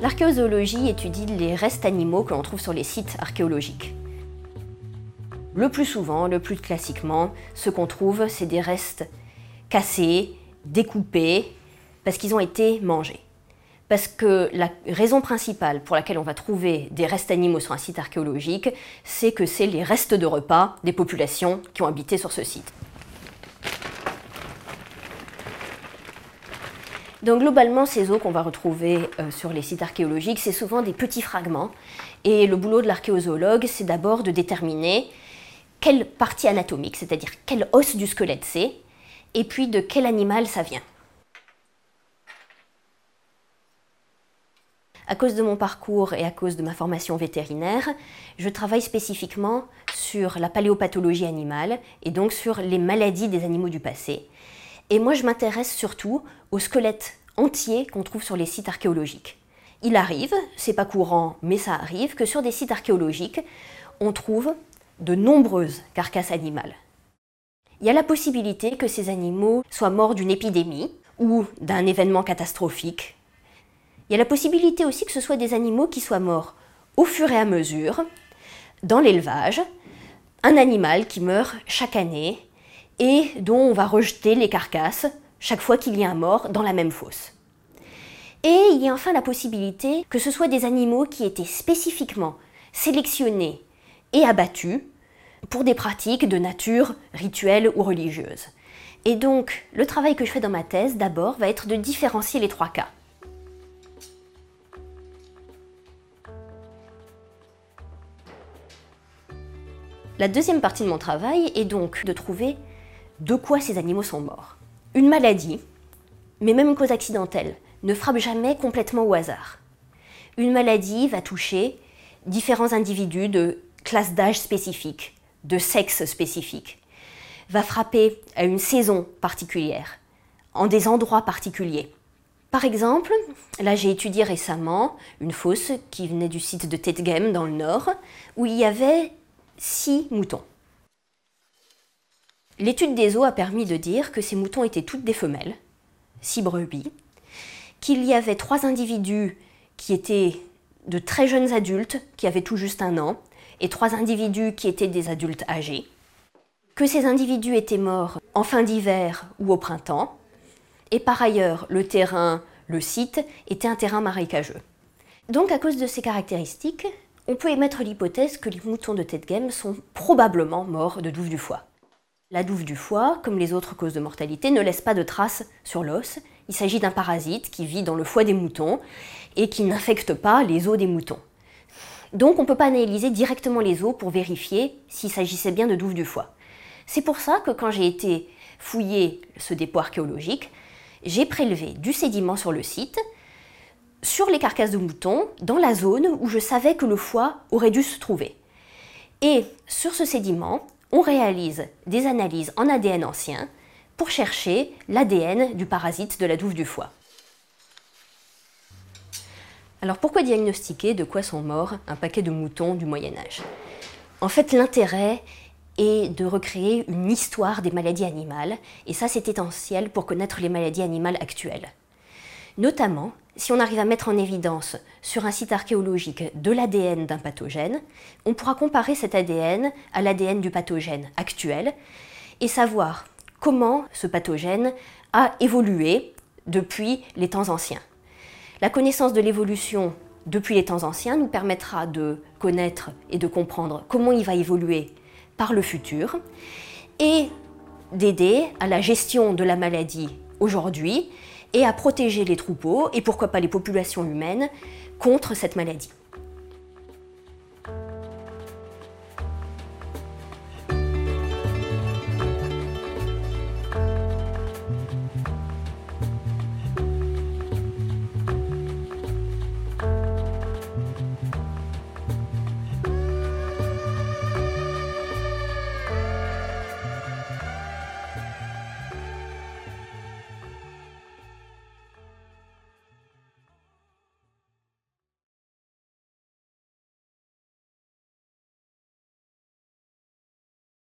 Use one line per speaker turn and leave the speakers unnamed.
L'archéozoologie étudie les restes animaux que l'on trouve sur les sites archéologiques. Le plus souvent, le plus classiquement, ce qu'on trouve, c'est des restes cassés, découpés, parce qu'ils ont été mangés. Parce que la raison principale pour laquelle on va trouver des restes animaux sur un site archéologique, c'est que c'est les restes de repas des populations qui ont habité sur ce site. Donc globalement, ces os qu'on va retrouver euh, sur les sites archéologiques, c'est souvent des petits fragments. Et le boulot de l'archéozoologue, c'est d'abord de déterminer quelle partie anatomique, c'est-à-dire quel os du squelette c'est, et puis de quel animal ça vient. À cause de mon parcours et à cause de ma formation vétérinaire, je travaille spécifiquement sur la paléopathologie animale et donc sur les maladies des animaux du passé. Et moi, je m'intéresse surtout aux squelettes entiers qu'on trouve sur les sites archéologiques. Il arrive, c'est pas courant, mais ça arrive, que sur des sites archéologiques, on trouve de nombreuses carcasses animales. Il y a la possibilité que ces animaux soient morts d'une épidémie ou d'un événement catastrophique. Il y a la possibilité aussi que ce soit des animaux qui soient morts au fur et à mesure, dans l'élevage, un animal qui meurt chaque année et dont on va rejeter les carcasses chaque fois qu'il y a un mort dans la même fosse. Et il y a enfin la possibilité que ce soit des animaux qui étaient spécifiquement sélectionnés et abattus pour des pratiques de nature rituelle ou religieuse. Et donc, le travail que je fais dans ma thèse, d'abord, va être de différencier les trois cas. La deuxième partie de mon travail est donc de trouver de quoi ces animaux sont morts. Une maladie, mais même une cause accidentelle, ne frappe jamais complètement au hasard. Une maladie va toucher différents individus de classes d'âge spécifiques, de sexe spécifique, va frapper à une saison particulière, en des endroits particuliers. Par exemple, là j'ai étudié récemment une fosse qui venait du site de Tetgem dans le nord, où il y avait six moutons. L'étude des os a permis de dire que ces moutons étaient toutes des femelles, six brebis, qu'il y avait trois individus qui étaient de très jeunes adultes, qui avaient tout juste un an, et trois individus qui étaient des adultes âgés, que ces individus étaient morts en fin d'hiver ou au printemps, et par ailleurs le terrain, le site, était un terrain marécageux. Donc à cause de ces caractéristiques, on peut émettre l'hypothèse que les moutons de Tetgem sont probablement morts de douve du foie. La douve du foie, comme les autres causes de mortalité, ne laisse pas de traces sur l'os. Il s'agit d'un parasite qui vit dans le foie des moutons et qui n'infecte pas les os des moutons. Donc on ne peut pas analyser directement les os pour vérifier s'il s'agissait bien de douve du foie. C'est pour ça que quand j'ai été fouiller ce dépôt archéologique, j'ai prélevé du sédiment sur le site, sur les carcasses de moutons, dans la zone où je savais que le foie aurait dû se trouver. Et sur ce sédiment, on réalise des analyses en ADN ancien pour chercher l'ADN du parasite de la douve du foie. Alors pourquoi diagnostiquer de quoi sont morts un paquet de moutons du Moyen Âge? En fait, l'intérêt est de recréer une histoire des maladies animales, et ça c'est essentiel pour connaître les maladies animales actuelles. Notamment, si on arrive à mettre en évidence sur un site archéologique de l'ADN d'un pathogène, on pourra comparer cet ADN à l'ADN du pathogène actuel et savoir comment ce pathogène a évolué depuis les temps anciens. La connaissance de l'évolution depuis les temps anciens nous permettra de connaître et de comprendre comment il va évoluer par le futur et d'aider à la gestion de la maladie aujourd'hui et à protéger les troupeaux et pourquoi pas les populations humaines contre cette maladie.